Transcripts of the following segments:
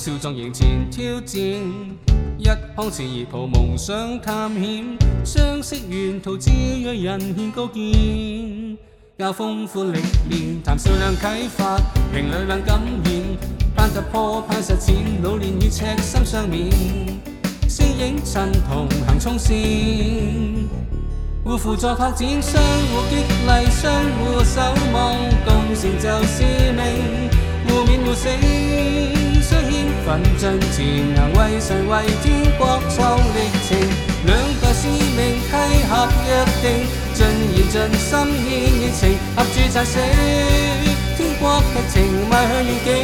笑壯迎前挑戰，一腔熾熱抱夢想探險，相識沿途照讓人獻高見。教豐富歷練，談笑量啟發，評論量感染，攀突破攀實踐，老練與赤心相勉，私影襯同行衝線，互輔助拓展，相互激勵，相互守望，共成就使命，互勉互醒。奋进前，能为谁为天国创历程？两个使命契合约定，尽言尽心献热情，合住誓死，天国剧情，迈向远境。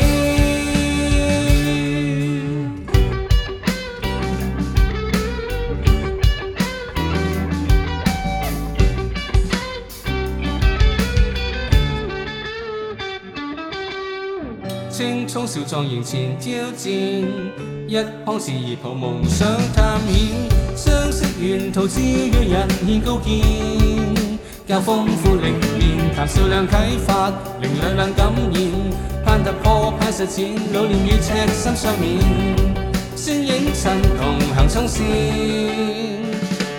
青葱少壯迎前挑戰，一腔事業抱夢想探險，相識沿途之約人獻高見，教豐富歷練，談笑量啟發，靈兩兩感染，盼突破盼實踐，老練與赤心相勉，孫影襯同行衝線。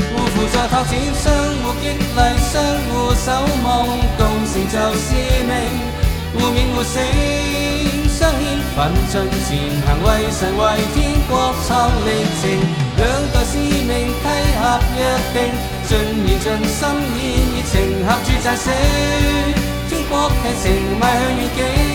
互助拓展，相互激勵，相互守望，共成就使命，互勉互醒。奋进前行，为神为天国创历程。两代使命契合约定，尽绵尽心意热情，合住赞成，天国剧情迈向远景。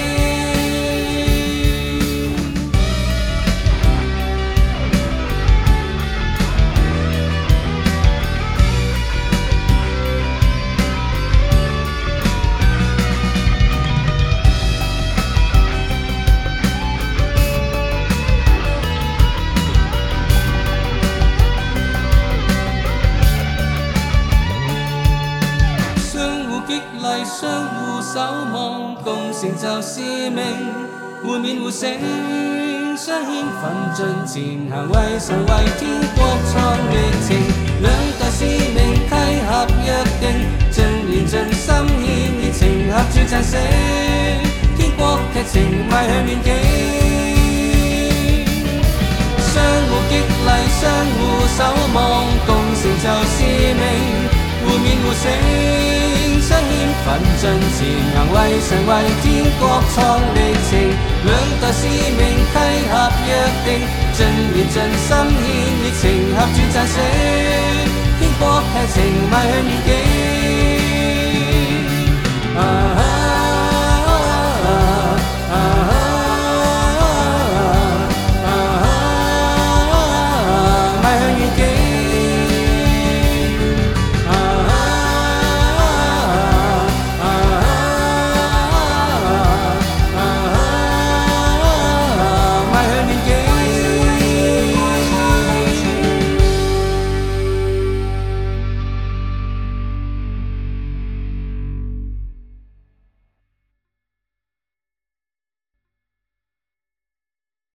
激励相互守望，共成就使命，互勉互醒，相牵奋进前行，为崇为天国创疫情？两大使命契合约定，尽连尽心献热情，合处赞生，天国剧情迈向远景。相互激励，相互守望，共成就使命，互勉互醒。奋进时，能为神为天国创历程。两代使命契合约定，尽言尽心献热情合转赞成。天国听情，迈向远境。